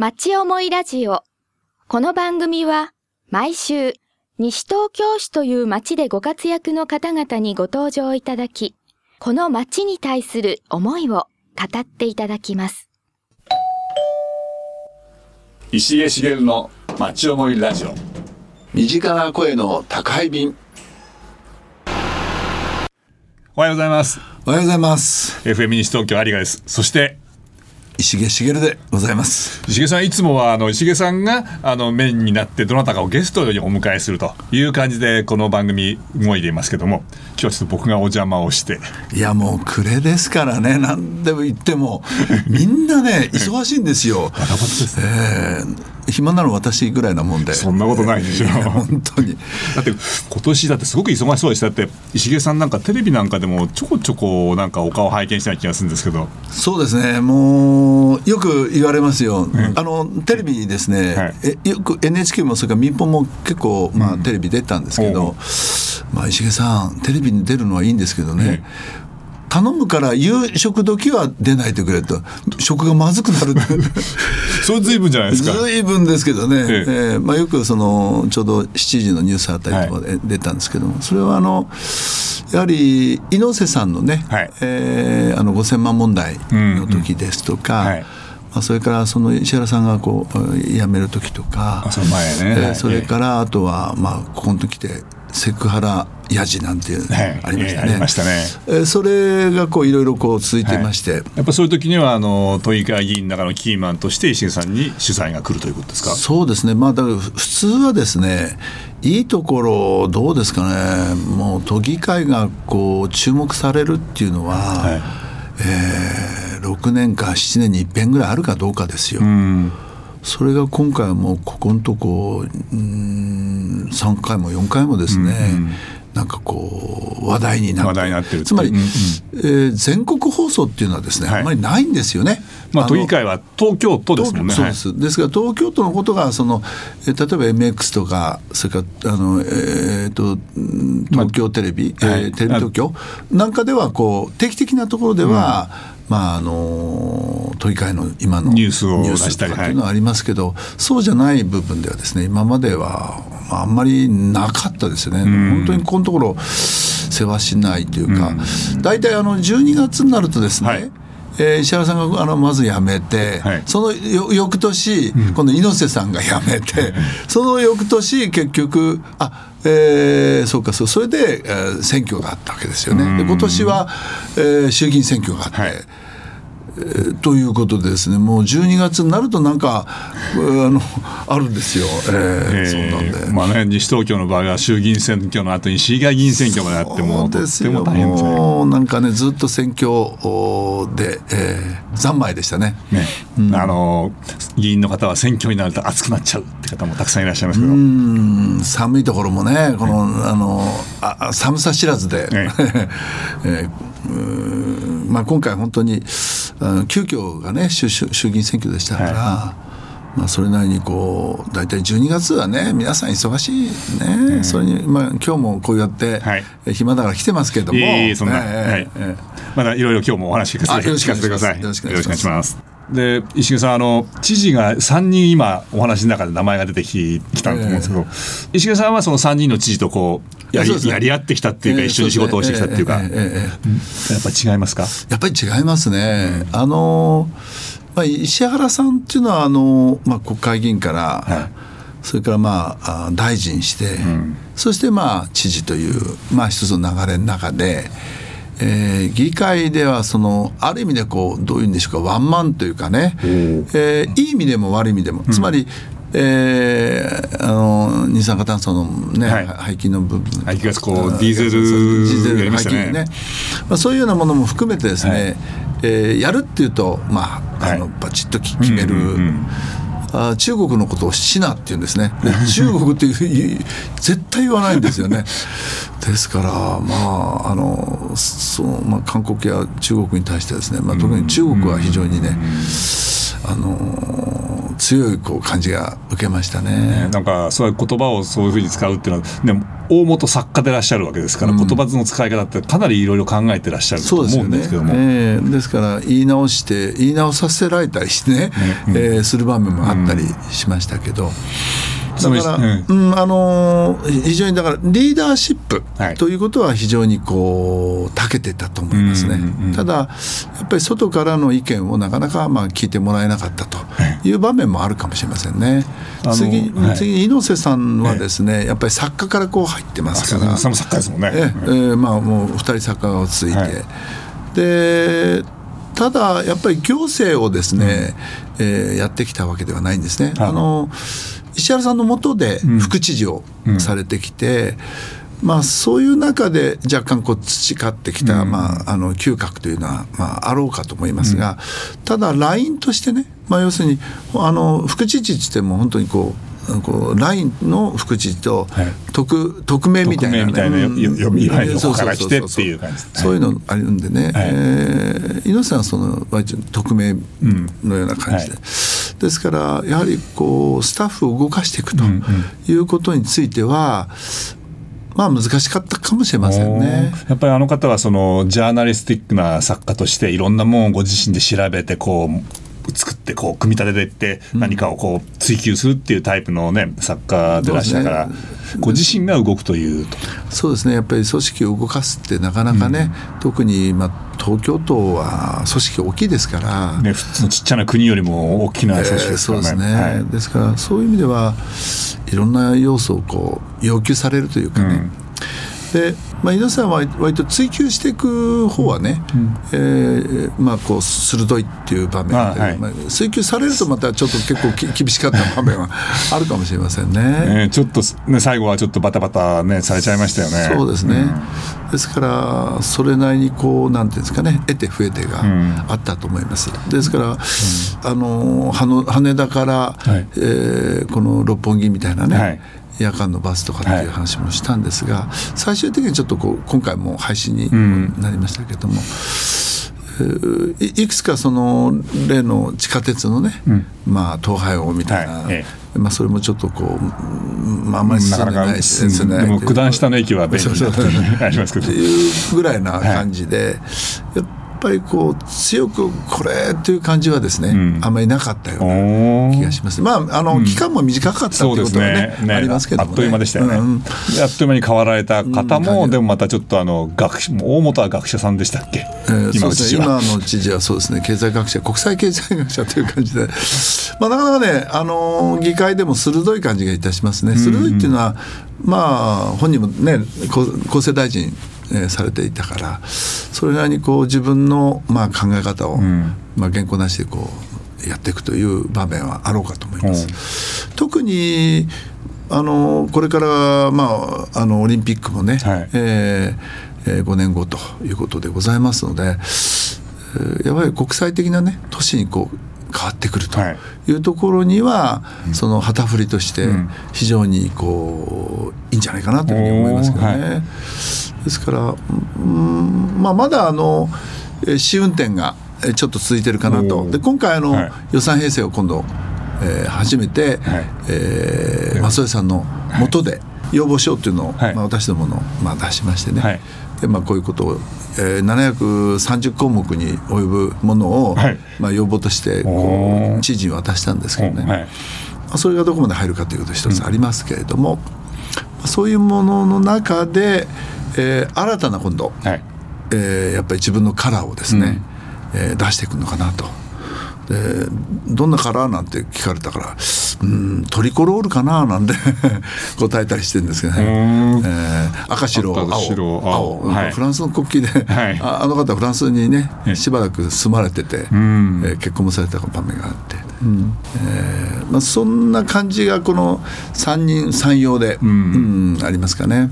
町思いラジオ。この番組は毎週西東京市という町でご活躍の方々にご登場いただき、この町に対する思いを語っていただきます。石毛茂の町思いラジオ。身近な声の宅配便。おはようございます。おはようございます。FM 西東京有賀です。そして石毛茂でございます。石毛さんいつもはあの石毛さんがあのメインになってどなたかをゲストにお迎えするという感じでこの番組動いていますけども今日はちょっと僕がお邪魔をして。いやもう暮れですからね。何でも言っても。みんなね忙しいんですよ。バタバタですね、えー暇なの私ぐらいなもんで。そんなことないでしょ。本当に。だって今年だってすごく忙しそうでしたって。石毛さんなんかテレビなんかでもちょこちょこなんかお顔拝見した気がするんですけど。そうですね。もうよく言われますよ、うん、あのテレビですね、はい、えよく NHK もそれから民放も結構、まあ、テレビ出たんですけど、う。ん、まあ、石毛さんテレビに出るのはいいんですけどね、頼むから夕食時は出ないでくれと。食がまずくなる。それ随分じゃないですか。随分ですけどね、ええ。えー、まあ、よくそのちょうど7時のニュースあたりとかで出たんですけども、はい、それはあのやはり猪瀬さんのね、はい、えー、あの5000万問題の時ですとか、うん。うんはい。まあ、それからその石原さんがこう辞める時とかそね、えー、それからあとはまあここの時でセクハラやじなんていうありましたね。ありましたね。えそれがこういろいろこう続いていまして、はい、やっぱそういう時にはあの都議会議員の中のキーマンとして石井さんに取材が来るということですか？そうですね。まあだから普通はですね。いいところどうですかね。もう都議会がこう注目されるっていうのは、はい、えー、6年か7年に一遍ぐらいあるかどうかですよ。うんそれが今回はもうここのとこうん3回も4回もですね、うんうん、なんかこう話題になってるつまり、うんうん、えー、全国放送っていうのはですね、はい、あんまりないんですよね。まあ、都議会は東京都ですもんね。そうです。ですから東京都のことがその、えー、例えば MX とかそれからあの、えーと、東京テレビ、まあ、えー、テレビ東京なんかではこう定期的なところでは、うんまああの都議会の今のニュースを出したり。というのはありますけど、はい、そうじゃない部分ではですね今まではあんまりなかったですよね、本当にこのところ世話しないというか、大体あの12月になるとですね、はいえー、石原さんがあのまず辞めて、はい、その翌年、うん、今度猪瀬さんが辞めて、その翌年結局あえー、そうかそうそれで、えー、選挙があったわけですよね。で今年は、えー、衆議院選挙があって、はいということでですね。もう12月になるとなんかあのあるんですよ、えー、そうなんで。まあね西東京の場合は衆議院選挙の後に市議会議員選挙まであってもとっても大変ですもうなんかねずっと選挙で、えー、三昧でしたね。ね、うん、あの議員の方は選挙になると熱くなっちゃうって方もたくさんいらっしゃいますけど。うん。寒いところもねこの、あのあ寒さ知らずで、え えー、まあ今回本当に急遽がね衆衆議院選挙でしたから、はい、まあ、それなりにこう大体12月はね皆さん忙しいね、うん、それに、まあ、今日もこうやって、はい、暇だから来てますけども、いいそんな、はい。まだいろいろ今日もお話聞かせてください。よろしくお願いします。で石毛さんあの知事が3人今お話の中で名前が出てききたと思うんですけど、えー、石毛さんはその3人の知事とこうやりね、やり合ってきたっていうか、えー、一緒に仕事をしてきたっていうか、えー、やっぱり違いますか？やっぱり違いますね。うん、あのまあ、石原さんっていうのはあの、まあ、国会議員から、はい、それからまあ大臣して、うん、そしてまあ知事という、まあ、一つの流れの中で。えー、議会ではそのある意味でこうどういうんでしょうかワンマンというかね、えー、いい意味でも悪い意味でも、つまり、えー、あの二酸化炭素のね、はい、排気の部分排気ガスこうディーゼルディーゼル排気ね。まあ、そういうようなものも含めてですね、はい、えー、やるっていうとまああの、バチッと決める、うんうんうんあ中国のことをシナって言うんですね。中国っていう絶対言わないんですよね。ですからまああのその、まあ、韓国や中国に対してですね、まあ、特に中国は非常にね、あの強いこう感じが受けましたね。なんかそういう言葉をそういうふうに使うっていうのは、ね、大元作家でいらっしゃるわけですから、うん、言葉の使い方ってかなりいろいろ考えてらっしゃると思うんですけども。ですねえー、ですから言い直して言い直させられたりしてね、うん、えー、する場面もあったりしましたけど。うんだから、うん、あの非常にだからリーダーシップということは非常にこう長けてたと思いますね、ただやっぱり外からの意見をなかなかまあ聞いてもらえなかったとい。う場面もあるかもしれませんね、次次に猪瀬さんはですね、やっぱり作家からこう入ってますから。その作家ですもんね。ええー、まあもう2人作家がついて、はい、でただやっぱり行政をですね、うん、えー、やってきたわけではないんですね。あの石原さんのもとで副知事をされてきて、うん、まあ、そういう中で若干こう培ってきた、まあ、あの嗅覚というのは、まあ、あろうかと思いますが、ただラインとしてね、まあ、要するにあの副知事っても本当にこうこうラインの福知と匿匿名みたいな、ね、みたいな読み範囲の方から来てっていう感じそういうのあるんでね、はい、えー、猪瀬さんはその匿名のような感じで、うんはい、ですからやはりこうスタッフを動かしていくということについては、まあ難しかったかもしれませんね。やっぱりあの方はそのジャーナリスティックな作家としていろんなものをご自身で調べてこう作ってこう組み立てていって何かをこう追求するっていうタイプのね作家でらっしゃるから、ね、ご自身が動くというそうですね。やっぱり組織を動かすってなかなかね、うん、特にまあ東京都は組織大きいですから、ね、普通のちっちゃな国よりも大きな組織ですからね、ですね、はい、ですからそういう意味ではいろんな要素をこう要求されるというかね、うんで、まあ、井上さんは割と追求していく方はね、うん、えー、まあ、こう鋭いっていう場面で、はい、まあ、追求されるとまたちょっと結構 厳しかった場面は あるかもしれませんね。ねちょっと、ね、最後はちょっとバタバタ、ね、されちゃいましたよね。そうですね、うん、ですからそれなりにこうなんていうんですかね得て増えてがあったと思います。ですから、うん、あの羽田から、はい、えー、この六本木みたいなね、はい夜間のバスとかっていう話もしたんですが、はい、最終的にちょっとこう今回も配信になりましたけども。うんいいくつかその例の地下鉄のね、うん、まあ東海王みたいな、はい、まあ、それもちょっとこう、まあ、あんまり進んでないし、ね、でも九段下の駅は便利な ありますけど。っていうぐらいな感じで、はいぱりこう強くこれっていう感じはですね、うん、あんまりなかったような気がします。まああの、期間も短かったってことはね、ね。ね、ありますけど、ね、あっという間でしたよね。うん、あっという間に変わられた方も、でもまたちょっとあの学大元は学者さんでしたっけ？えー、今の知事は、今の知事はそうですね。経済学者国際経済学者という感じで、まあなかなかねあの議会でも鋭い感じがいたしますね。鋭いっていうのは、まあ本人もね厚生大臣えされていたからそれなりにこう自分のまあ考え方を、うん、まあ、原稿なしでこうやっていくという場面はあろうかと思います。うん、特にあのこれから、まあ、あのオリンピックもね、はい、えー、えー、5年後ということでございますので、えー、やっぱり国際的なね都市にこう変わってくるとい。うところには、はい、その旗振りとして非常にこういいんじゃないかなというふうに思いますけどね。はい、ですから、うんまあ、まだあの試運転がちょっと続いてるかなと。で今回あの、はい、予算編成を今度、えー、初めて、はい。えー、増江さんのもとで要望書っていうのを、まあ、私どもの、まあ、出しましてね、でまあ、こういうことを、えー、730項目に及ぶものを、はい、まあ、要望としてこう知事に渡したんですけどね、はい、まあ、それがどこまで入るかということ一つありますけれども、うん、そういうものの中で、えー、新たな今度、はい、えー、やっぱり自分のカラーをですね、うん、えー、出していくのかなと。でどんなカラーなんて聞かれたからうんトリコロールかななんて 答えたりしてるんですけどね、えー、赤白青。青、はい、フランスの国旗で、はい、ああの方フランスにねしばらく住まれてて、えー、結婚もされた場面があって、うん。えーまあ、そんな感じがこの三人三様で、うん、うん、ありますかね。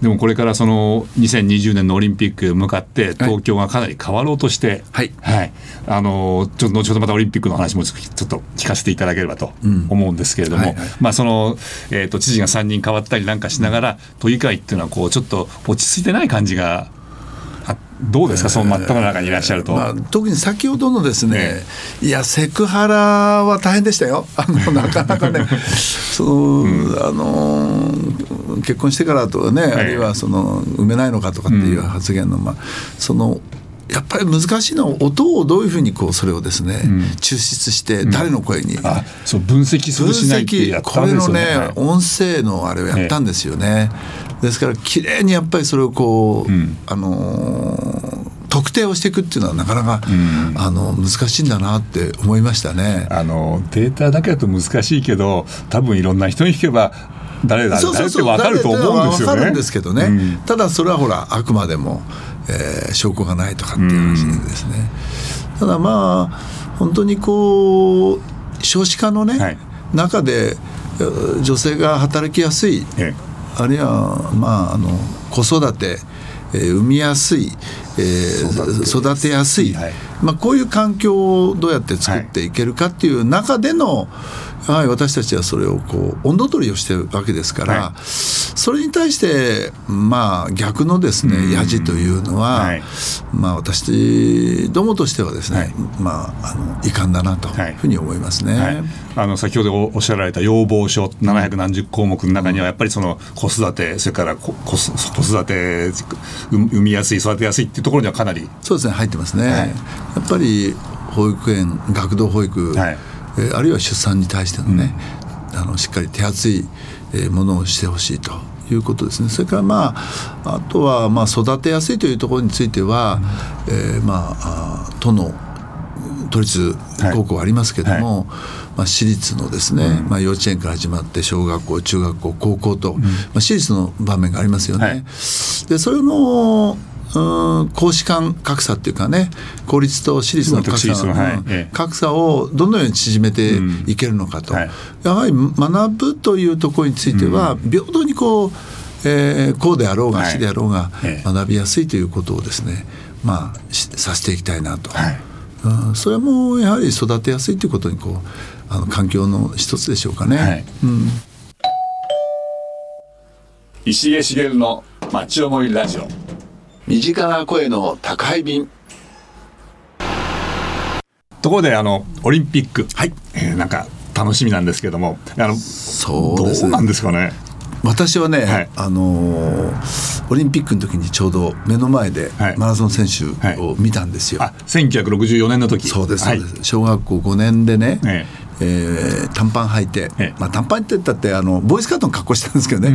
でもこれからその2020年のオリンピック向かって東京がかなり変わろうとして、はい、はい、あのちょっと後ほどまたオリンピックの話もちょっと聞かせていただければと思うんですけれども、うんはいはい、まあそのえっ、ー、と知事が3人変わったりなんかしながら、都議会っていうのはこうちょっと落ち着いてない感じがどうですか、その真っ只中にいらっしゃると。まあ、特に先ほどのですね、いや、セクハラは大変でしたよ、あの なかなかね、その、うん、あの結婚してからとかね、あるいはその埋めないのかとかっていう発言の、まあ、そのやっぱり難しいのは音をどういうふうにこうそれをですね、うん、抽出して誰の声に、うん、あそう分析するしないってやったんですよね。これのね、はい、音声のあれをやったんですよね、ですから綺麗にやっぱりそれをこう、うん、あのー特定をしていくっていうのはなかなか、うん、あの難しいんだなって思いましたね。あのデータだけだと難しいけど多分いろんな人に聞けば誰だ誰って分かると思うんですよね。分かるんですけどね、うん、ただそれはほらあくまでもえー、証拠がないとかっていう話でですね、ただまあ本当にこう少子化のね、はい、中で女性が働きやすい、あるいはまああの子育て、えー、産みやすい、え。ー、育てやすい、はい、まあ、こういう環境をどうやって作っていけるかっていう中での、はい、私たちはそれをこう温度取りをしてるわけですから、はい、それに対してまあ逆のですねやじというのは、はい、まあ私どもとしてはですね、はい、まああの遺憾だなとい。うふうに思いますね。あの先ほどおっしゃられた要望書700何十項目の中にはやっぱりその子育てそれから子子育て産みやすい育てやすいっていうところにはかなりそうですね入ってますね。やっぱり保育園学童保育、はいえあるいは出産に対してのね、うん、あのしっかり手厚いものをしてほしいということですね。それからまああとはまあ育てやすいというところについては、うん、えー、まあ都の都立高校ありますけども、はい。はい、まあ、私立のですね、うん、まあ、幼稚園から始まって小学校中学校高校と、うん、まあ、私立の場面がありますよね。はい、でそれのうん公私間格差っていうかね公立と私立の格差,、はい、格差をどのように縮めていけるのかと、うん。はい、やはり学ぶというところについては平等にこう、えー、こうであろうが死であろうが学びやすいということをですね、まあ、させていきたいなと、はい、うん、それもやはり育てやすいということにこうあの環境の一つでしょうかね。はい、うん、石毛茂の町思いラジオ。身近な声の宅配便。ところであのオリンピック、はい。えー、なんか楽しみなんですけども。あのそうです、ね、どうなんですかね私はね、はい、あのー、オリンピックの時にちょうど目の前でマラソン選手を見たんですよ。はいはい、1964年の時。そうですそうです、小学校5年でね、ええー、短パン履いて、ええ、まあ、短パンって言ったってあのボーイスカートの格好してたんですけどね。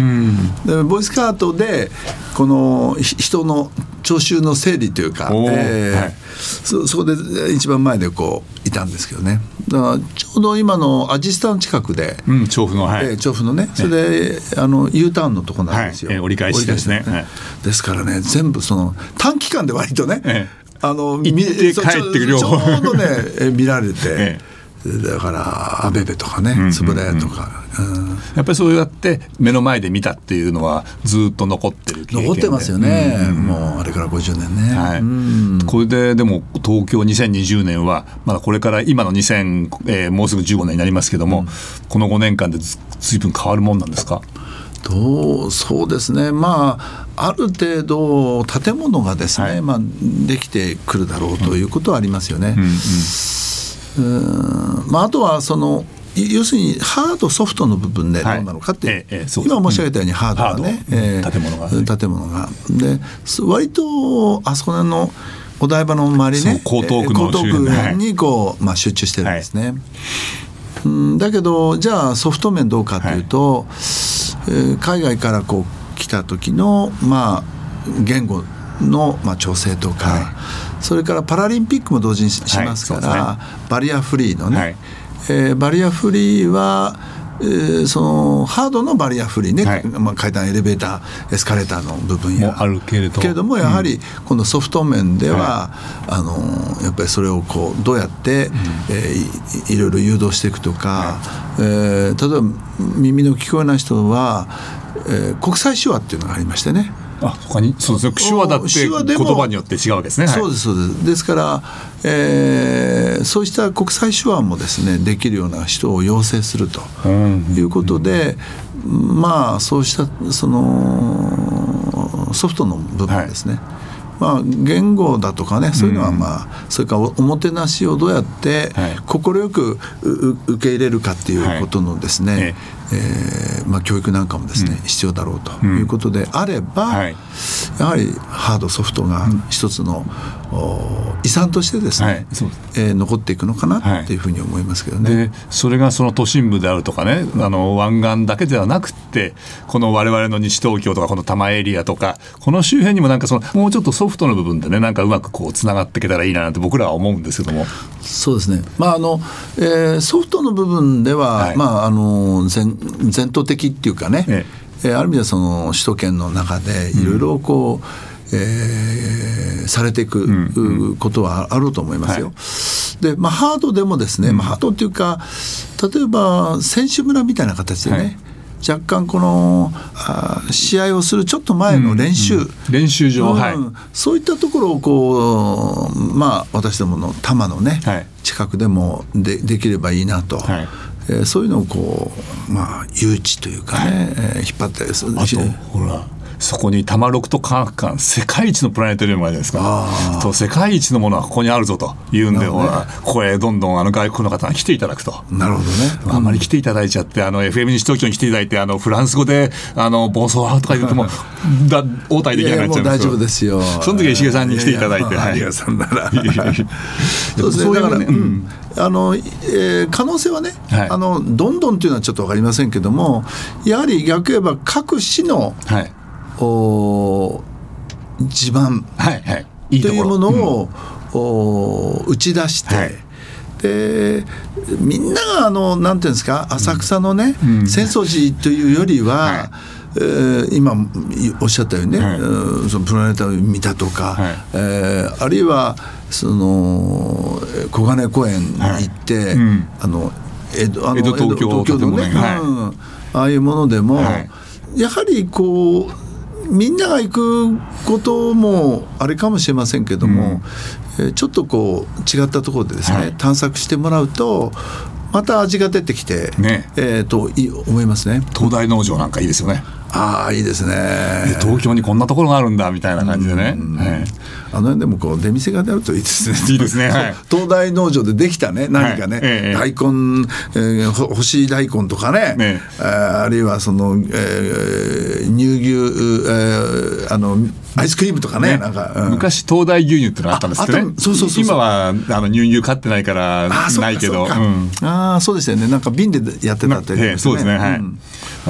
でボーイスカートでこの人の聴衆の整理というか、えーはい、そそこで一番前でこういたんですけどね。だからちょうど今のアジスタの近くで、うん、調布の、はい、えー、調布のねそれで、あの U ターンのとこなんですよ、はい。えー、折り返しですね、はい、ですからね全部その短期間で割とね、えー、あの行って帰ってくるちょうどね見られて。えーだからアベベとかね円谷とか、うん、やっぱりそうやって目の前で見たっていうのはずっと残ってる残ってますよね、うん、もうあれから50年ね、はい、うん、これででも東京2020年はまだこれから今の2000、えー、もうすぐ15年になりますけども、うん、この5年間でずずいぶん変わるもんなんですか？どうそうですね。まあある程度建物がですね、はい、まあ、できてくるだろうということはありますよね。うんうんまあ、あとはその要するにハードソフトの部分でどうなのかって、はいええ今申し上げたようにハードがね、えー、建物が、ね、建物が。で割とあそこのお台場の周りね江東区にこう、まあ、集中してるんですね。はい、うん。だけどじゃあソフト面どうかというと、はい、えー、海外からこう来た時のまあ言語の、まあ、調整とか、はいそれからパラリンピックも同時にしますから、はいね、バリアフリーのね、はい、えー、バリアフリーはえー、そのハードのバリアフリーね、はい、まあ、階段エレベーターエスカレーターの部分や。あるけれどけれどもやはりこのソフト面では、うん、あのやっぱりそれをこうどうやって、うん、えー、いろいろ誘導していくとか、はい、えー、例えば耳の聞こえない人は、えー、国際手話っていうのがありましてねあ他にそうですね。手話だって言葉によって違うわけですね。そうですそうです。ですから、えー、そうした国際手話もですねできるような人を養成するということで、うん、まあそうしたそのソフトの部分ですね、はい。まあ、言語だとかねそういうのはまあ、それからおもてなしをどうやって快く受け入れるかっていうことのですね、はい。えーまあ、教育なんかもですね、うん、必要だろうということであれば、はい、やはりハードソフトが一つの、うん、遺産としてですね、はい、えー、残っていくのかなってい。うふうに思いますけどね。それがその都心部であるとかねあの湾岸だけではなくてこの我々の西東京とかこの多摩エリアとかこの周辺にもなんかそのもうちょっとソフトの部分でねなんかうまくこうつながっていけたらいいなって僕らは思うんですけども。そうですね、まああのえー、ソフトの部分では、はい、まああの全全頭的っていうかね、ええ。ある意味ではその首都圏の中でいろいろこう、うんえー、されていくことはあると思いますよ。はい、で、まあ、ハードでもですね、まあ、ハードっていうか例えば選手村みたいな形でね、はい若干このあ試合をするちょっと前の練習、うんうん、練習。場、うん、はい、そういったところをこうまあ私どもの多摩のね、はい、近くでもでできればいいなと。はい。えー、そういうのをこうまあ誘致というかね、はい、えー、引っ張ったりする。あとほらそこに多摩六都科学館世界一のプラネタリウムがあるじゃないですか。と世界一のものはここにあるぞと。いうんで、ね、ここへどんどんあの外国の方が来ていただくと。なるほどね、あんまり来ていただいちゃってあの FM 西東京に来ていただいてあのフランス語であの暴走派とか言っても だ応対できなくなっちゃいます大丈夫ですよ。その時は石毛さんに来ていただいてはい。さんならそうですねだから、ね、うんあのえー、可能性はね、はい、あのどんどんというのはちょっと分かりませんけどもやはり逆言えば各市の、はいお地盤というものを、お打ち出して、はい、でみんながあのなんていうんですか浅草のね、うん、浅草寺というよりは、はい。えー、今おっしゃったようにね、はい、そのプラネタを見たとか、はい、えー、あるいはその小金公園に行って、はい。うん、あの江戸あの東京のね、はい。うん、ああいうものでも、やはりこうみんなが行くこともあれかもしれませんけども、うん、えちょっとこう違ったところでですね、はい、探索してもらうとまた味が出てきて、ね。えー、と思いますね。東大農場なんかいいですよねああいいですね。東京にこんなところがあるんだみたいな感じでね、あの辺でもこう出店が出るといいですね。いいですね、はい、東大農場でできたね何かね、はい、大根、えー、干し大根とかね。ねあるいはその、えー、乳牛、えー、あのアイスクリームとかね、ね。なんか、うん、昔東大牛乳ってのがあったんですね。そうそうそう今はあの乳牛飼ってないからないけど、ああそうですよね。なんか瓶でやってたって、ね、そうですね。はい。うん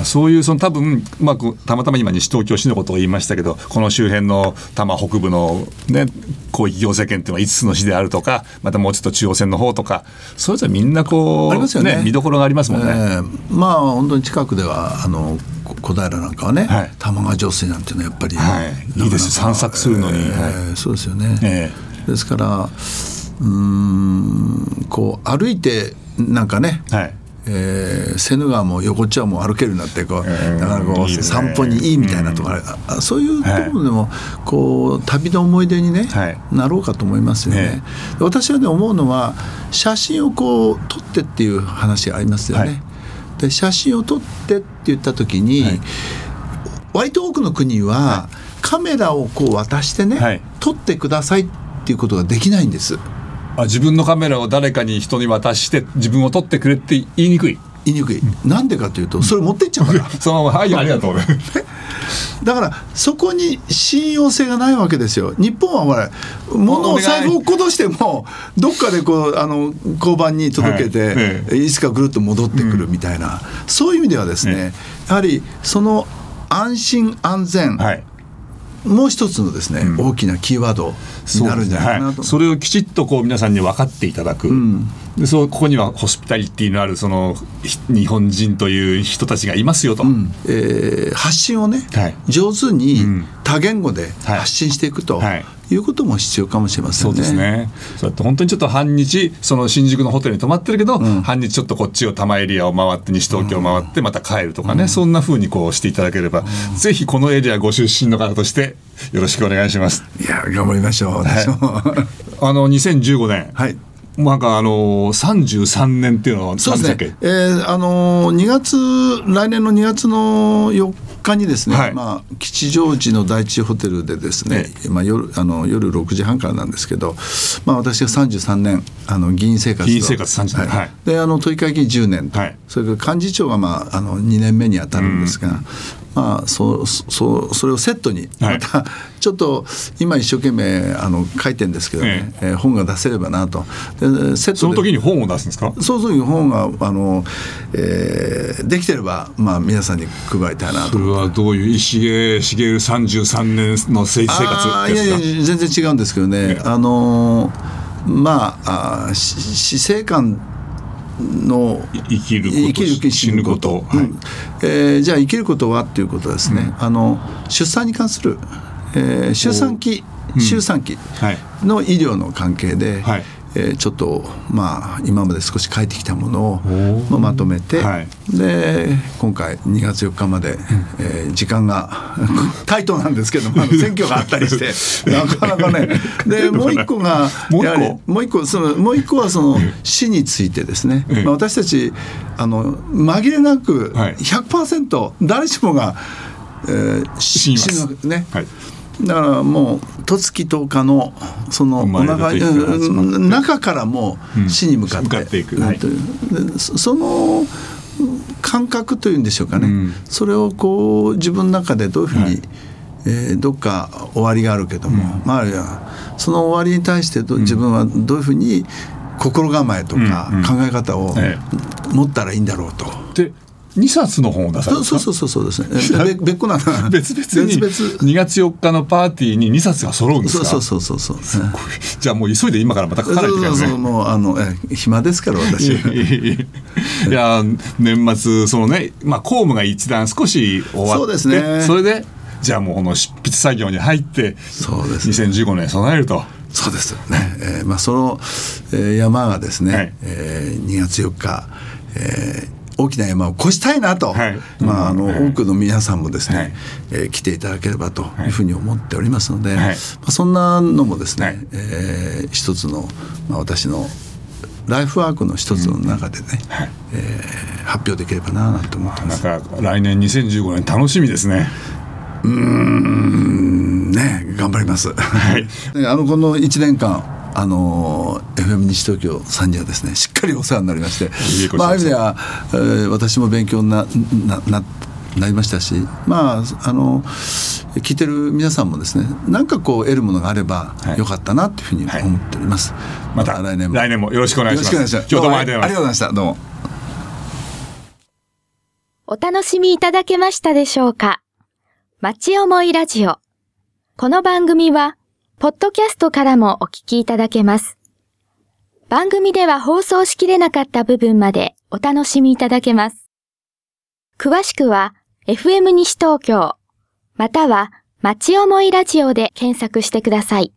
そういうその多分、まあ、たまたま今西東京市のことを言いましたけどこの周辺の多摩北部の、ね、広域行政権っていうのは5つの市であるとかまたもうちょっと中央線の方とかそれぞれみんなこうありますよね。見どころがありますもんね。えー、まあ本当に近くではあの小平なんかはね、はい、玉川上水なんていうのはやっぱり、はい、いいです散策するのに、えー、そうですよね、えー、ですからうんこう歩いてなんかね、はいえー、セヌ川も横丁も歩けるなってこう、だからこう散歩にいいみたいなとか、うん、そういうところでも、こう旅の思い出にね、はい、なろうかと思いますよね。私はね思うのは写真をこう撮ってっていう話がありますよね。はい、で写真を撮ってって言った時に、はい、割と多くの国は、カメラをこう渡してね、撮ってくださいっていうことができないんです。あ自分のカメラを誰かに人に渡して自分を撮ってくれって言いにくい。言いにくい、うん、なんでかというとそれ持ってっちゃうから。そのまま「はい ありがとう」だからそこに信用性がないわけですよ。日本はほら物を財布を落っことしてもどっかでこうあの交番に届けて、はい、いつかぐるっと戻ってくるみたいな、うん、そういう意味ではですね、やはりその安心安全、はい。もう一つのですね、うん、大きなキーワードになるんじゃない。かなと、それをきちっとこう皆さんに分かっていただく、うん、でそうここにはホスピタリティのあるその日本人という人たちがいますよと、うん、えー、発信をね、はい、上手に多言語で発信していくと、はい。いうことも必要かもしれませんね。そうですね。そうやって本当にちょっと半日その新宿のホテルに泊まってるけど、うん、半日ちょっとこっちを多摩エリアを回って西東京を回ってまた帰るとかね、うん、そんなふうにこうしていただければ、うん、ぜひこのエリアご出身の方としてよろしくお願いします。いや頑張りましょう。はい、あの2015年。はい。なんかあの33年っていうのはそうですね、えー、あの2月来年の2月の4日にですね、はい、まあ、吉祥寺の第一ホテルでですね、まあ、夜あの夜6時半からなんですけど、まあ、私が33年あの議員生活議員生活30年、はい、であの都議会議員10年い、それから幹事長が、まあ、あの2年目に当たるんですが、うん、まあ、そうそうそれをセットにまた、はい、ちょっと今一生懸命あの書いてるんですけどね、ええ。ー、本が出せればなと。でセットその時に本を出すんですか？そうそういう本があの、えー、できてれば、まあ、皆さんに配りたいなと。それはどういう石毛茂33年の政治生活ですか？いやいや全然違うんですけどね、ねあのまああ死生観の生きる生きる死ぬこと、はい、えー、じゃあ生きることはっていうことはですね、うん、あの出産に関する、えー、出産期周産期の医療の関係で、はいえー、ちょっとまあ今まで少し書いてきたものをまとめて、はい、で今回2月4日まで、えー、時間が タイトなんですけども選挙があったりして なかなかねで もう一個がやはりもう一個そのもう一個はその死についてですね、まあ、私たちあの紛れなく100%誰しもが、えー、死ぬね。はいだからもう十月10日のそのお腹中からも死に向かって,、っていく、はい、その感覚というんでしょうかね、うん、それをこう自分の中でどういうふうに、はい、えー、どっか終わりがあるけども、うん、まあその終わりに対してど自分はどういうふうに心構えとか考え方を持ったらいいんだろうと。で2冊の本を出された？そうそうそうそうですね。別個なんだ別々。に2月4日のパーティーに2冊が揃うんですか？そうそうそうそうじゃあもう急いで今からまた書かないといけない、ね、もうあのえ暇ですから私。い や年末そのね、まあ、公務が一段少し終わってそうですね。それでじゃあもうこの執筆作業に入ってそうです、ね、2015年備えると。そうですね、えーまあ、その、えー、山がですね、はい、えー、2月4日、えー、大きな山を越したいなと、はい、まあ、あの、多くの皆さんもですね、はい、えー、来ていただければというふうに思っておりますので、はい、まあ、そんなのもですね、はい、えー、一つの、まあ、私のライフワークの一つの中でね、うん。はい、えー、発表できればななんて思ってます。なんか来年2015年楽しみですね。うんね頑張ります。はい、あのこの1年間あの FM 西東京さんにはですねしっかりお世話になりましてまあ、ある意味では、えー、私も勉強ななななりましたしまああの聞いてる皆さんもですね何かこう得るものがあればよかったなというふうに思っております、はい。はい、また来年も。来年もよろしくお願いします。今日どうもありがとうございました。どうも。お楽しみいただけましたでしょうか。町思いラジオ。この番組はポッドキャストからもお聞きいただけます。番組では放送しきれなかった部分までお楽しみいただけます。詳しくは FM 西東京、または町思いラジオで検索してください。